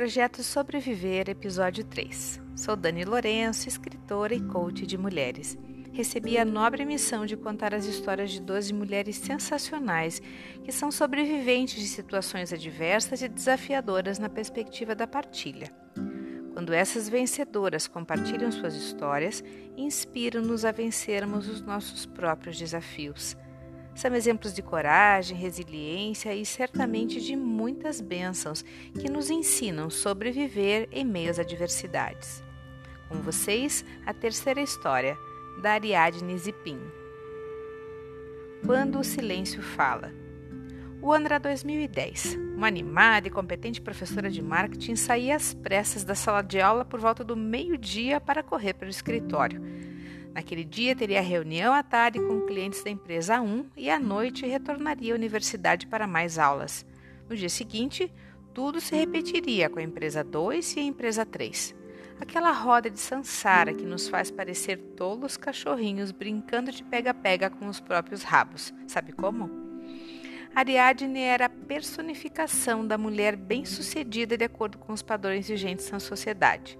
Projeto Sobreviver, episódio 3. Sou Dani Lourenço, escritora e coach de mulheres. Recebi a nobre missão de contar as histórias de 12 mulheres sensacionais que são sobreviventes de situações adversas e desafiadoras na perspectiva da partilha. Quando essas vencedoras compartilham suas histórias, inspiram-nos a vencermos os nossos próprios desafios. São exemplos de coragem, resiliência e certamente de muitas bênçãos que nos ensinam sobreviver em meio às adversidades. Com vocês, a terceira história, da Ariadne Zipin. Quando o silêncio fala. O ano era 2010. Uma animada e competente professora de marketing saía às pressas da sala de aula por volta do meio-dia para correr para o escritório Naquele dia teria reunião à tarde com clientes da empresa 1 e à noite retornaria à universidade para mais aulas. No dia seguinte, tudo se repetiria com a empresa 2 e a empresa 3. Aquela roda de sansara que nos faz parecer tolos cachorrinhos brincando de pega-pega com os próprios rabos. Sabe como? Ariadne era a personificação da mulher bem-sucedida de acordo com os padrões vigentes na sociedade.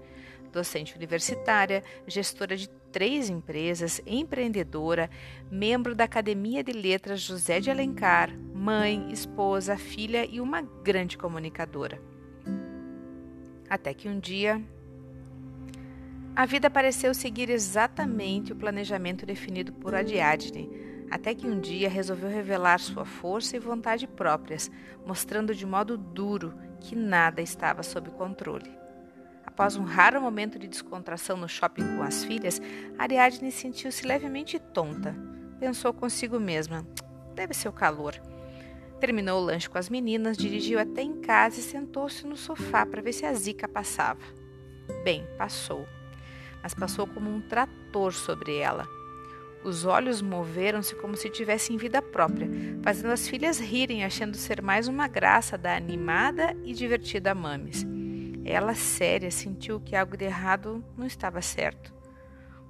Docente universitária, gestora de três empresas, empreendedora, membro da Academia de Letras José de Alencar, mãe, esposa, filha e uma grande comunicadora. Até que um dia. A vida pareceu seguir exatamente o planejamento definido por Ariadne, até que um dia resolveu revelar sua força e vontade próprias, mostrando de modo duro que nada estava sob controle. Após um raro momento de descontração no shopping com as filhas, Ariadne sentiu-se levemente tonta. Pensou consigo mesma: deve ser o calor. Terminou o lanche com as meninas, dirigiu até em casa e sentou-se no sofá para ver se a zica passava. Bem, passou. Mas passou como um trator sobre ela. Os olhos moveram-se como se tivessem vida própria, fazendo as filhas rirem, achando ser mais uma graça da animada e divertida Mames. Ela, séria, sentiu que algo de errado não estava certo.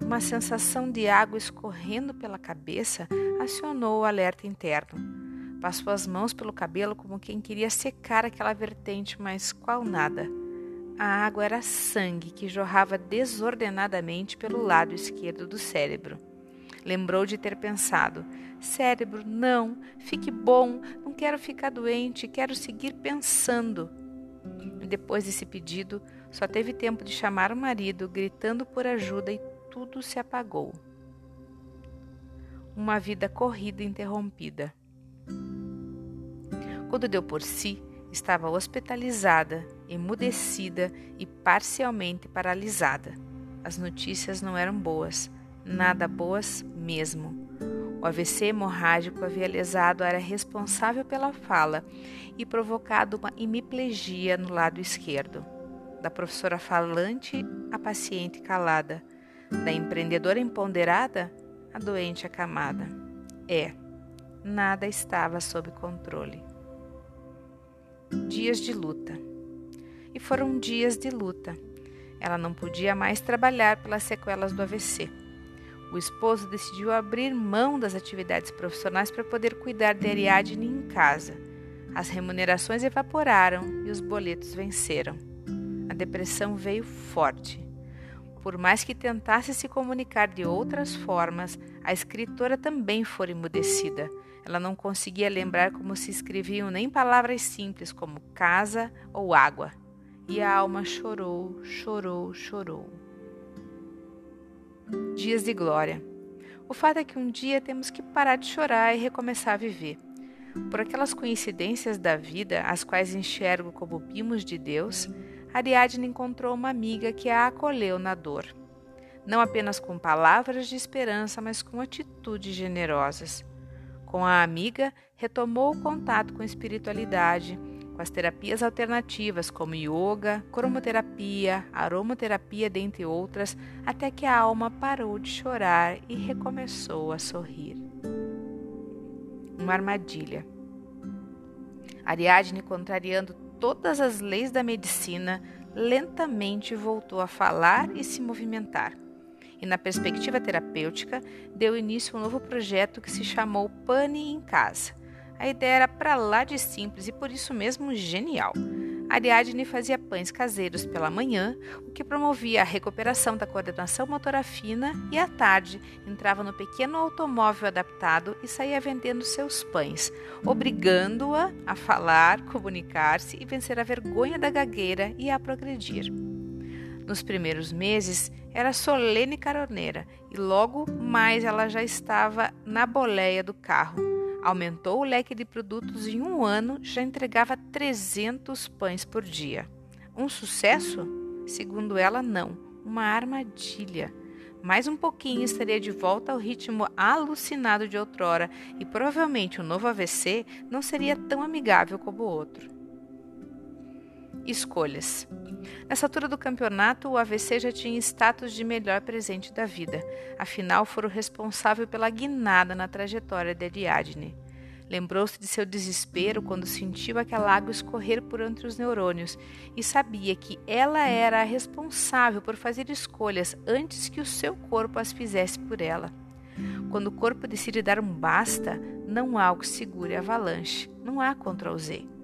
Uma sensação de água escorrendo pela cabeça acionou o alerta interno. Passou as mãos pelo cabelo como quem queria secar aquela vertente, mas qual nada. A água era sangue que jorrava desordenadamente pelo lado esquerdo do cérebro. Lembrou de ter pensado: cérebro, não, fique bom, não quero ficar doente, quero seguir pensando. E depois desse pedido, só teve tempo de chamar o marido, gritando por ajuda, e tudo se apagou. Uma vida corrida interrompida. Quando deu por si, estava hospitalizada, emudecida e parcialmente paralisada. As notícias não eram boas, nada boas mesmo. O AVC hemorrágico havia lesado a área responsável pela fala e provocado uma hemiplegia no lado esquerdo. Da professora falante à paciente calada, da empreendedora empoderada à doente acamada. É, nada estava sob controle. Dias de luta. E foram dias de luta. Ela não podia mais trabalhar pelas sequelas do AVC. O esposo decidiu abrir mão das atividades profissionais para poder cuidar de Ariadne em casa. As remunerações evaporaram e os boletos venceram. A depressão veio forte. Por mais que tentasse se comunicar de outras formas, a escritora também foi emudecida. Ela não conseguia lembrar como se escreviam nem palavras simples como casa ou água. E a alma chorou, chorou, chorou dias de glória. O fato é que um dia temos que parar de chorar e recomeçar a viver. Por aquelas coincidências da vida, as quais enxergo como mimos de Deus, Ariadne encontrou uma amiga que a acolheu na dor. Não apenas com palavras de esperança, mas com atitudes generosas. Com a amiga, retomou o contato com a espiritualidade, com as terapias alternativas como yoga, cromoterapia, aromaterapia, dentre outras, até que a alma parou de chorar e recomeçou a sorrir. Uma armadilha. Ariadne, contrariando todas as leis da medicina, lentamente voltou a falar e se movimentar. E na perspectiva terapêutica, deu início a um novo projeto que se chamou Pane em Casa a ideia era para lá de simples e por isso mesmo genial. Ariadne fazia pães caseiros pela manhã, o que promovia a recuperação da coordenação motora fina, e à tarde entrava no pequeno automóvel adaptado e saía vendendo seus pães, obrigando-a a falar, comunicar-se e vencer a vergonha da gagueira e a progredir. Nos primeiros meses, era solene caroneira e logo mais ela já estava na boleia do carro Aumentou o leque de produtos e em um ano já entregava 300 pães por dia. Um sucesso? Segundo ela, não. Uma armadilha. Mais um pouquinho estaria de volta ao ritmo alucinado de outrora e provavelmente o novo AVC não seria tão amigável como o outro. Escolhas. Nessa altura do campeonato, o AVC já tinha status de melhor presente da vida, afinal, foram responsável pela guinada na trajetória de Ariadne. Lembrou-se de seu desespero quando sentiu aquela água escorrer por entre os neurônios e sabia que ela era a responsável por fazer escolhas antes que o seu corpo as fizesse por ela. Quando o corpo decide dar um basta, não há o que segure a avalanche, não há Ctrl Z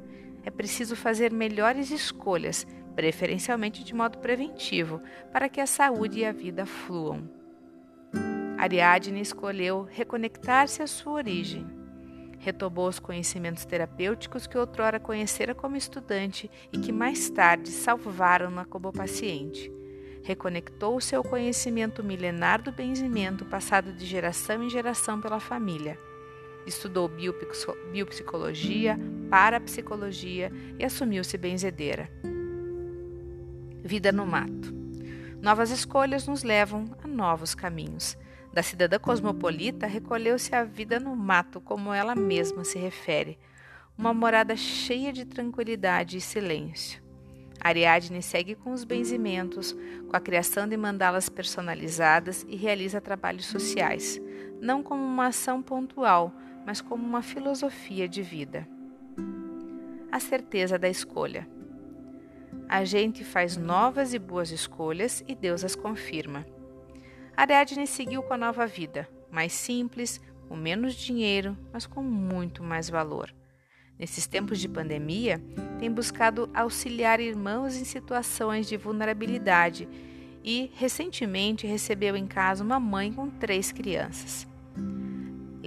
é preciso fazer melhores escolhas, preferencialmente de modo preventivo, para que a saúde e a vida fluam. Ariadne escolheu reconectar-se à sua origem. Retomou os conhecimentos terapêuticos que outrora conhecera como estudante e que mais tarde salvaram-na como paciente. Reconectou seu conhecimento milenar do benzimento passado de geração em geração pela família Estudou biopsicologia, parapsicologia e assumiu-se benzedeira. Vida no mato. Novas escolhas nos levam a novos caminhos. Da cidadã cosmopolita recolheu-se a vida no mato, como ela mesma se refere, uma morada cheia de tranquilidade e silêncio. Ariadne segue com os benzimentos, com a criação de mandalas personalizadas e realiza trabalhos sociais, não como uma ação pontual, mas como uma filosofia de vida. A certeza da escolha. A gente faz novas e boas escolhas e Deus as confirma. Ariadne seguiu com a nova vida, mais simples, com menos dinheiro, mas com muito mais valor. Nesses tempos de pandemia, tem buscado auxiliar irmãos em situações de vulnerabilidade e, recentemente, recebeu em casa uma mãe com três crianças.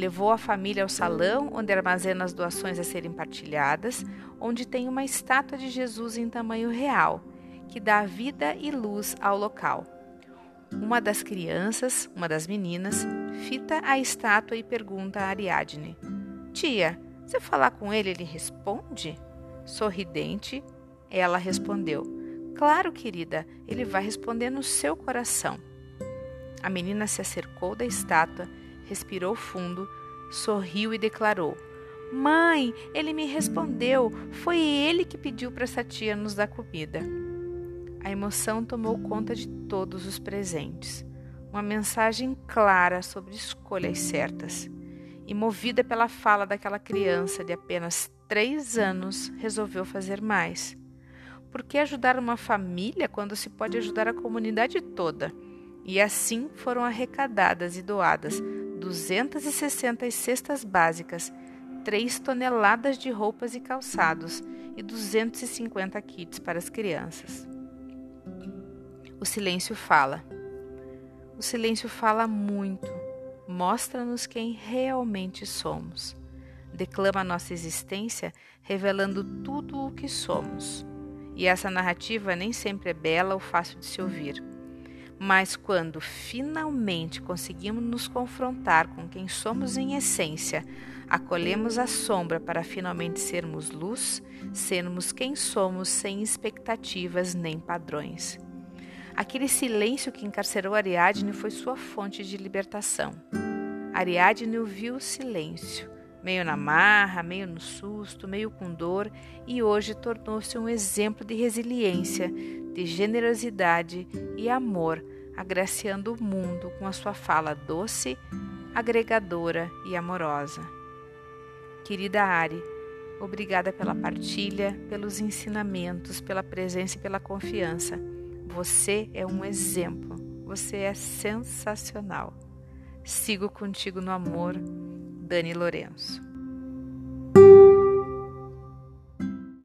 Levou a família ao salão, onde armazena as doações a serem partilhadas, onde tem uma estátua de Jesus em tamanho real, que dá vida e luz ao local. Uma das crianças, uma das meninas, fita a estátua e pergunta a Ariadne: Tia, se eu falar com ele, ele responde? Sorridente, ela respondeu: Claro, querida, ele vai responder no seu coração. A menina se acercou da estátua respirou fundo, sorriu e declarou: Mãe, ele me respondeu. Foi ele que pediu para essa tia nos dar comida. A emoção tomou conta de todos os presentes. Uma mensagem clara sobre escolhas certas. E movida pela fala daquela criança de apenas três anos, resolveu fazer mais. Por que ajudar uma família quando se pode ajudar a comunidade toda? E assim foram arrecadadas e doadas 260 cestas básicas, 3 toneladas de roupas e calçados e 250 kits para as crianças. O silêncio fala. O silêncio fala muito, mostra-nos quem realmente somos. Declama nossa existência, revelando tudo o que somos. E essa narrativa nem sempre é bela ou fácil de se ouvir. Mas quando finalmente conseguimos nos confrontar com quem somos em essência, acolhemos a sombra para finalmente sermos luz, sermos quem somos sem expectativas nem padrões. Aquele silêncio que encarcerou Ariadne foi sua fonte de libertação. Ariadne ouviu o silêncio, meio na marra, meio no susto, meio com dor, e hoje tornou-se um exemplo de resiliência, de generosidade e amor, agraciando o mundo com a sua fala doce, agregadora e amorosa. Querida Ari, obrigada pela partilha, pelos ensinamentos, pela presença e pela confiança. Você é um exemplo, você é sensacional. Sigo contigo no amor, Dani Lourenço.